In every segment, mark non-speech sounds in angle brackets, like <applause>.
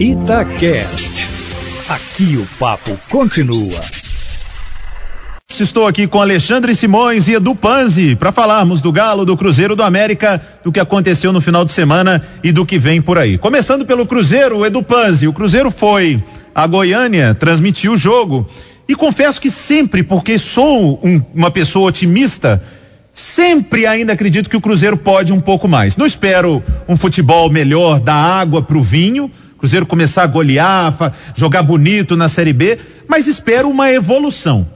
Itacast. Aqui o papo continua. Estou aqui com Alexandre Simões e Edu Panzi para falarmos do Galo, do Cruzeiro, do América, do que aconteceu no final de semana e do que vem por aí. Começando pelo Cruzeiro, Edu Panzi. O Cruzeiro foi a Goiânia, transmitiu o jogo. E confesso que sempre, porque sou um, uma pessoa otimista, sempre ainda acredito que o Cruzeiro pode um pouco mais. Não espero um futebol melhor da água para o vinho, Cruzeiro começar a golear, jogar bonito na Série B, mas espero uma evolução.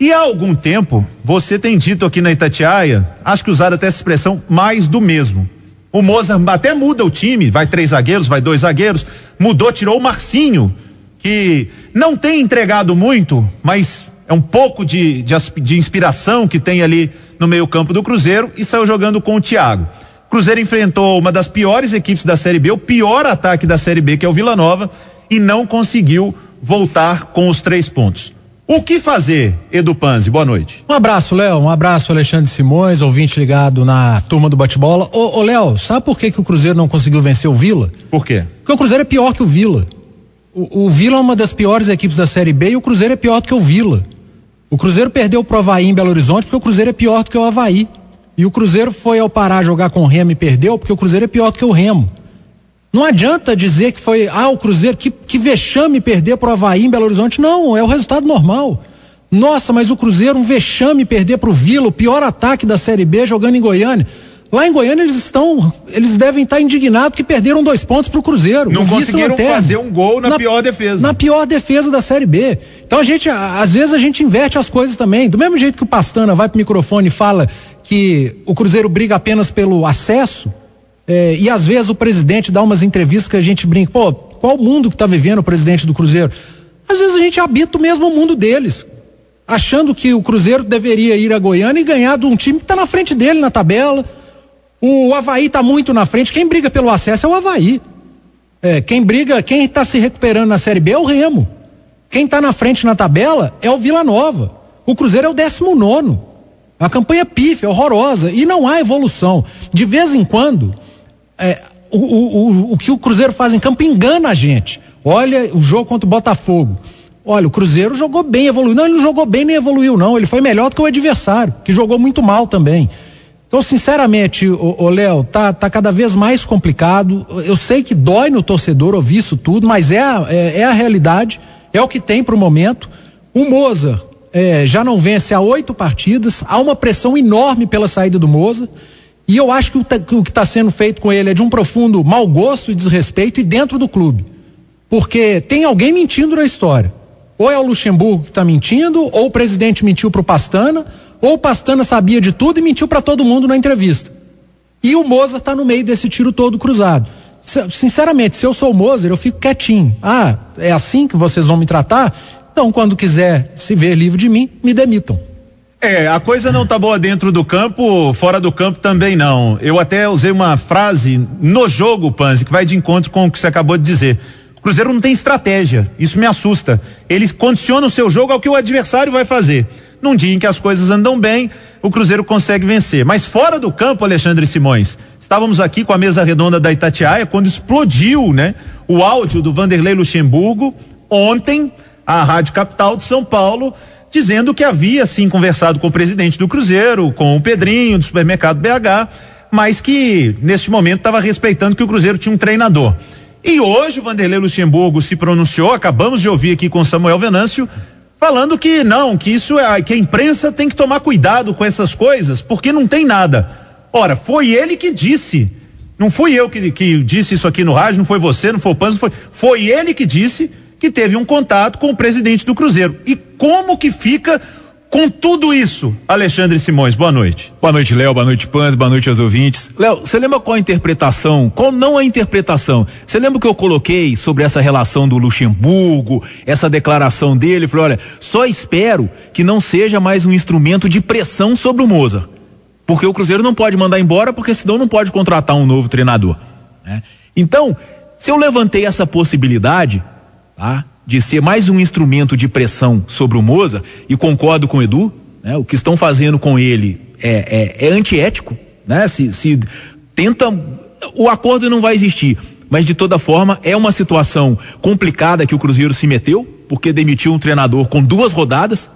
E há algum tempo, você tem dito aqui na Itatiaia, acho que usado até essa expressão, mais do mesmo. O Moza até muda o time, vai três zagueiros, vai dois zagueiros, mudou, tirou o Marcinho, que não tem entregado muito, mas é um pouco de, de, de inspiração que tem ali no meio-campo do Cruzeiro e saiu jogando com o Thiago. Cruzeiro enfrentou uma das piores equipes da Série B, o pior ataque da Série B, que é o Vila Nova, e não conseguiu voltar com os três pontos. O que fazer, Edu Panzi? Boa noite. Um abraço, Léo. Um abraço, Alexandre Simões, ouvinte ligado na turma do bate-bola. Ô, ô Léo, sabe por que, que o Cruzeiro não conseguiu vencer o Vila? Por quê? Porque o Cruzeiro é pior que o Vila. O, o Vila é uma das piores equipes da Série B e o Cruzeiro é pior do que o Vila. O Cruzeiro perdeu pro Havaí em Belo Horizonte porque o Cruzeiro é pior do que o Havaí. E o Cruzeiro foi ao Pará jogar com o Remo e perdeu porque o Cruzeiro é pior do que o Remo. Não adianta dizer que foi, ah, o Cruzeiro, que, que vexame perder pro Havaí em Belo Horizonte. Não, é o resultado normal. Nossa, mas o Cruzeiro, um vexame perder pro Vila, o pior ataque da Série B jogando em Goiânia. Lá em Goiânia eles estão, eles devem estar indignados que perderam dois pontos pro Cruzeiro. Não conseguiram fazer um gol na, na, pior defesa. Na pior defesa da Série B. Então a gente, às vezes a gente inverte as coisas também. Do mesmo jeito que o Pastana vai pro microfone e fala que o Cruzeiro briga apenas pelo acesso, é, e às vezes o presidente dá umas entrevistas que a gente brinca, pô, qual mundo que tá vivendo o presidente do Cruzeiro? Às vezes a gente habita o mesmo mundo deles achando que o Cruzeiro deveria ir a Goiânia e ganhar de um time que está na frente dele na tabela, o Havaí está muito na frente. Quem briga pelo acesso é o Havaí. É, quem briga, quem está se recuperando na Série B é o Remo. Quem está na frente na tabela é o Vila Nova. O Cruzeiro é o 19. A campanha é pífia, é horrorosa. E não há evolução. De vez em quando, é, o, o, o, o que o Cruzeiro faz em campo engana a gente. Olha o jogo contra o Botafogo. Olha, o Cruzeiro jogou bem, evoluiu. Não, ele não jogou bem nem evoluiu, não. Ele foi melhor do que o adversário, que jogou muito mal também. Então, sinceramente, o Léo, tá, tá cada vez mais complicado. Eu sei que dói no torcedor ouvir isso tudo, mas é a, é, é a realidade, é o que tem para o momento. O Moza é, já não vence há oito partidas, há uma pressão enorme pela saída do Moza. E eu acho que o, que o que está sendo feito com ele é de um profundo mau gosto e desrespeito e dentro do clube. Porque tem alguém mentindo na história. Ou é o Luxemburgo que está mentindo, ou o presidente mentiu para o Pastana, ou o Pastana sabia de tudo e mentiu para todo mundo na entrevista. E o Moza está no meio desse tiro todo cruzado. Sinceramente, se eu sou o Mozer, eu fico quietinho. Ah, é assim que vocês vão me tratar? Então, quando quiser se ver livre de mim, me demitam. É, a coisa não tá boa dentro do campo, fora do campo também não. Eu até usei uma frase no jogo, Panzi, que vai de encontro com o que você acabou de dizer. O Cruzeiro não tem estratégia, isso me assusta. Ele condiciona o seu jogo ao que o adversário vai fazer num dia em que as coisas andam bem, o Cruzeiro consegue vencer. Mas fora do campo, Alexandre Simões, estávamos aqui com a mesa redonda da Itatiaia quando explodiu, né, o áudio do Vanderlei Luxemburgo ontem, a Rádio Capital de São Paulo, dizendo que havia sim conversado com o presidente do Cruzeiro, com o Pedrinho do supermercado BH, mas que neste momento estava respeitando que o Cruzeiro tinha um treinador. E hoje o Vanderlei Luxemburgo se pronunciou, acabamos de ouvir aqui com Samuel Venâncio, falando que não, que isso é que a imprensa tem que tomar cuidado com essas coisas, porque não tem nada. Ora, foi ele que disse. Não fui eu que, que disse isso aqui no rádio, não foi você, não foi o Panzo, foi, foi ele que disse que teve um contato com o presidente do Cruzeiro. E como que fica com tudo isso, Alexandre Simões, boa noite. Boa noite, Léo, boa noite, Pans, boa noite aos ouvintes. Léo, você lembra qual a interpretação, qual não a interpretação? Você lembra que eu coloquei sobre essa relação do Luxemburgo, essa declaração dele? Falei, olha, só espero que não seja mais um instrumento de pressão sobre o Mozart. Porque o Cruzeiro não pode mandar embora, porque senão não pode contratar um novo treinador. Né? Então, se eu levantei essa possibilidade, tá? De ser mais um instrumento de pressão sobre o Moza, e concordo com o Edu, né? o que estão fazendo com ele é, é, é antiético, né? Se, se tenta. O acordo não vai existir. Mas de toda forma, é uma situação complicada que o Cruzeiro se meteu, porque demitiu um treinador com duas rodadas.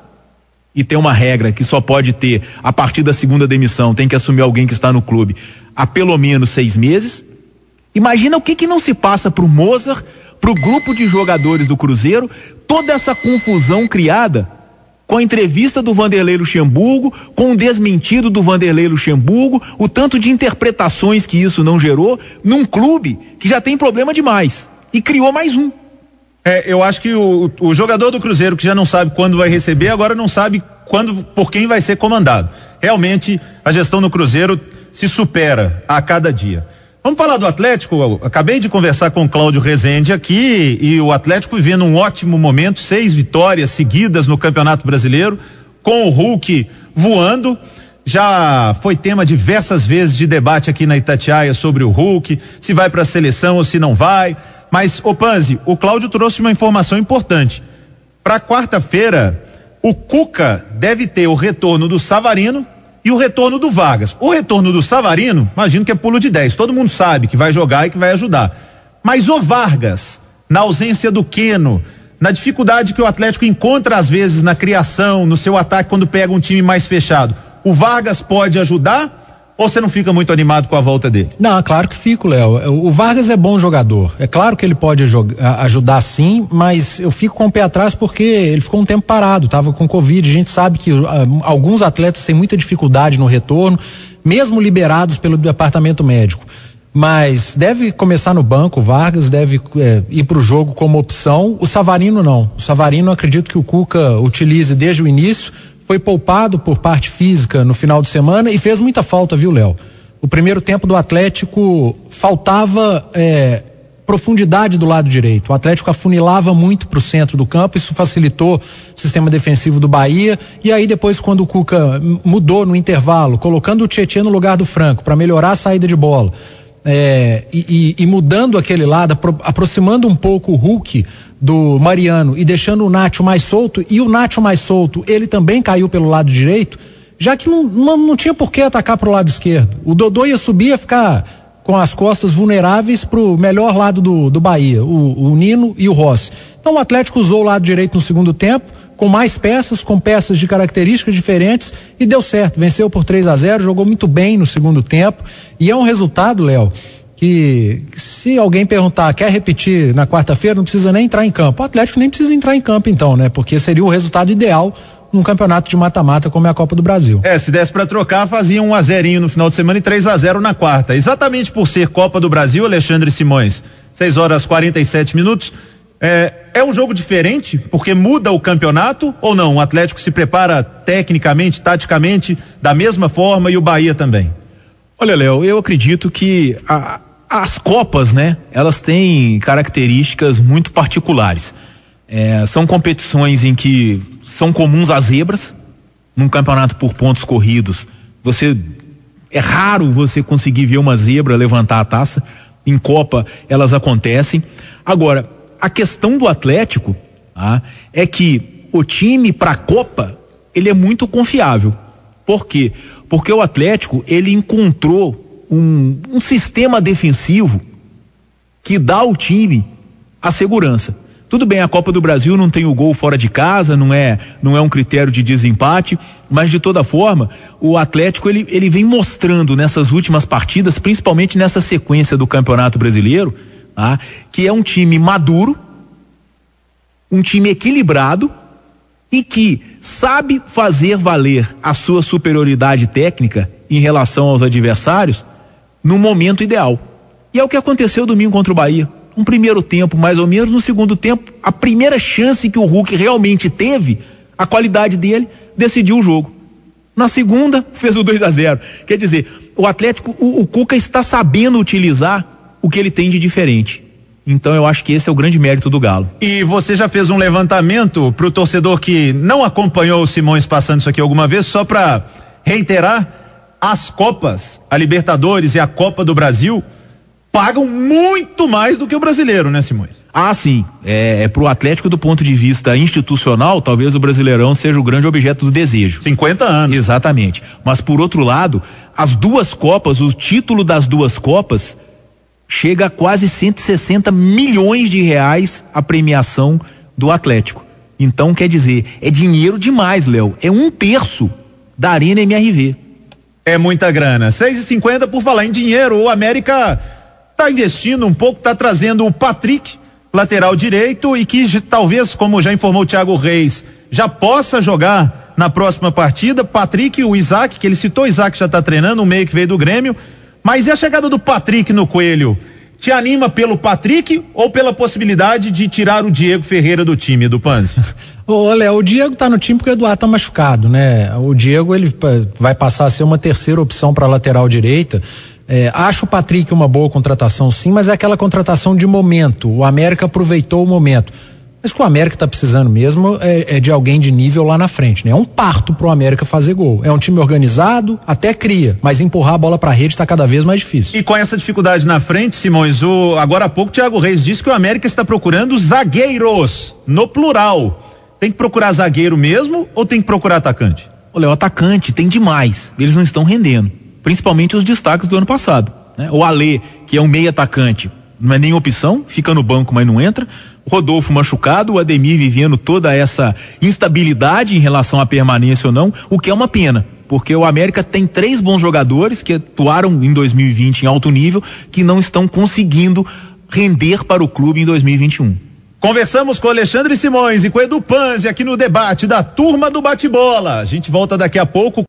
E tem uma regra que só pode ter, a partir da segunda demissão, tem que assumir alguém que está no clube há pelo menos seis meses. Imagina o que que não se passa pro Mozart, pro grupo de jogadores do Cruzeiro, toda essa confusão criada com a entrevista do Vanderlei Luxemburgo, com o desmentido do Vanderlei Luxemburgo, o tanto de interpretações que isso não gerou num clube que já tem problema demais e criou mais um. É, eu acho que o, o jogador do Cruzeiro que já não sabe quando vai receber, agora não sabe quando, por quem vai ser comandado. Realmente, a gestão no Cruzeiro se supera a cada dia. Vamos falar do Atlético. Eu acabei de conversar com o Cláudio Rezende aqui e o Atlético vivendo um ótimo momento, seis vitórias seguidas no Campeonato Brasileiro, com o Hulk voando. Já foi tema diversas vezes de debate aqui na Itatiaia sobre o Hulk, se vai para a seleção ou se não vai. Mas, ô Panzi, o Cláudio trouxe uma informação importante. Para quarta-feira, o Cuca deve ter o retorno do Savarino e o retorno do Vargas. O retorno do Savarino, imagino que é pulo de 10. Todo mundo sabe que vai jogar e que vai ajudar. Mas o Vargas, na ausência do Queno, na dificuldade que o Atlético encontra às vezes na criação, no seu ataque quando pega um time mais fechado, o Vargas pode ajudar? Ou você não fica muito animado com a volta dele? Não, claro que fico, Léo. O Vargas é bom jogador. É claro que ele pode ajudar sim, mas eu fico com o pé atrás porque ele ficou um tempo parado, estava com Covid. A gente sabe que uh, alguns atletas têm muita dificuldade no retorno, mesmo liberados pelo departamento médico. Mas deve começar no banco, o Vargas deve é, ir para o jogo como opção. O Savarino não. O Savarino acredito que o Cuca utilize desde o início foi poupado por parte física no final de semana e fez muita falta, viu, Léo? O primeiro tempo do Atlético faltava é, profundidade do lado direito. O Atlético afunilava muito para o centro do campo, isso facilitou o sistema defensivo do Bahia. E aí, depois, quando o Cuca mudou no intervalo, colocando o Tietchan no lugar do Franco para melhorar a saída de bola. É, e, e, e, mudando aquele lado, apro aproximando um pouco o Hulk do Mariano e deixando o Nacho mais solto, e o Nacho mais solto, ele também caiu pelo lado direito, já que não, não, não tinha por que atacar pro lado esquerdo. O Dodô ia subir, ia ficar com as costas vulneráveis pro melhor lado do, do Bahia, o, o Nino e o Rossi. Então o Atlético usou o lado direito no segundo tempo, com mais peças, com peças de características diferentes e deu certo. Venceu por 3 a 0 jogou muito bem no segundo tempo. E é um resultado, Léo, que se alguém perguntar, quer repetir na quarta-feira, não precisa nem entrar em campo. O Atlético nem precisa entrar em campo então, né? Porque seria o resultado ideal num campeonato de mata-mata como é a Copa do Brasil. É, se desse para trocar, fazia um a zerinho no final de semana e 3 a 0 na quarta. Exatamente por ser Copa do Brasil, Alexandre Simões. 6 horas 47 minutos. É, é um jogo diferente porque muda o campeonato ou não? O Atlético se prepara tecnicamente, taticamente da mesma forma e o Bahia também. Olha, Léo, eu acredito que a, as Copas, né? Elas têm características muito particulares. É, são competições em que são comuns as zebras. Num campeonato por pontos corridos, você é raro você conseguir ver uma zebra levantar a taça. Em Copa elas acontecem. Agora, a questão do Atlético tá, é que o time para a Copa ele é muito confiável. Por quê? Porque o Atlético ele encontrou um, um sistema defensivo que dá ao time a segurança. Tudo bem, a Copa do Brasil não tem o gol fora de casa, não é, não é um critério de desempate, mas de toda forma, o Atlético ele, ele vem mostrando nessas últimas partidas, principalmente nessa sequência do Campeonato Brasileiro, tá? que é um time maduro, um time equilibrado e que sabe fazer valer a sua superioridade técnica em relação aos adversários no momento ideal. E é o que aconteceu domingo contra o Bahia. Um primeiro tempo, mais ou menos, no segundo tempo, a primeira chance que o Hulk realmente teve, a qualidade dele, decidiu o jogo. Na segunda, fez o 2 a 0 Quer dizer, o Atlético, o, o Cuca está sabendo utilizar o que ele tem de diferente. Então eu acho que esse é o grande mérito do Galo. E você já fez um levantamento para o torcedor que não acompanhou o Simões passando isso aqui alguma vez, só para reiterar as Copas, a Libertadores e a Copa do Brasil, pagam muito mais do que o brasileiro, né, Simões? Ah, sim. É, é pro Atlético do ponto de vista institucional, talvez o Brasileirão seja o grande objeto do desejo. 50 anos. Exatamente. Mas por outro lado, as duas Copas, o título das duas Copas chega a quase 160 milhões de reais a premiação do Atlético. Então, quer dizer, é dinheiro demais, Léo. É um terço da Arena MRV. É muita grana. 6,50 por falar em dinheiro. O América tá investindo um pouco, tá trazendo o Patrick, lateral direito, e que talvez, como já informou o Thiago Reis, já possa jogar na próxima partida. Patrick e o Isaac, que ele citou, o Isaac já tá treinando, um meio que veio do Grêmio. Mas e a chegada do Patrick no Coelho? Te anima pelo Patrick ou pela possibilidade de tirar o Diego Ferreira do time do Panzi? <laughs> Ô, Léo, o Diego tá no time porque o Eduardo tá machucado, né? O Diego, ele vai passar a ser uma terceira opção para lateral direita. É, acho o Patrick uma boa contratação, sim, mas é aquela contratação de momento. O América aproveitou o momento. Mas o que o América está precisando mesmo é, é, de alguém de nível lá na frente, né? É um parto pro América fazer gol. É um time organizado, até cria, mas empurrar a bola pra rede está cada vez mais difícil. E com essa dificuldade na frente, Simões, o, agora há pouco o Thiago Reis disse que o América está procurando zagueiros, no plural. Tem que procurar zagueiro mesmo ou tem que procurar atacante? Olha, o atacante tem demais. Eles não estão rendendo. Principalmente os destaques do ano passado. Né? O Alê, que é um meio atacante, não é nem opção, fica no banco, mas não entra. Rodolfo machucado, o Ademir vivendo toda essa instabilidade em relação à permanência ou não, o que é uma pena, porque o América tem três bons jogadores que atuaram em 2020 em alto nível, que não estão conseguindo render para o clube em 2021. Conversamos com Alexandre Simões e com Edu Panzi aqui no debate da turma do bate-bola. A gente volta daqui a pouco.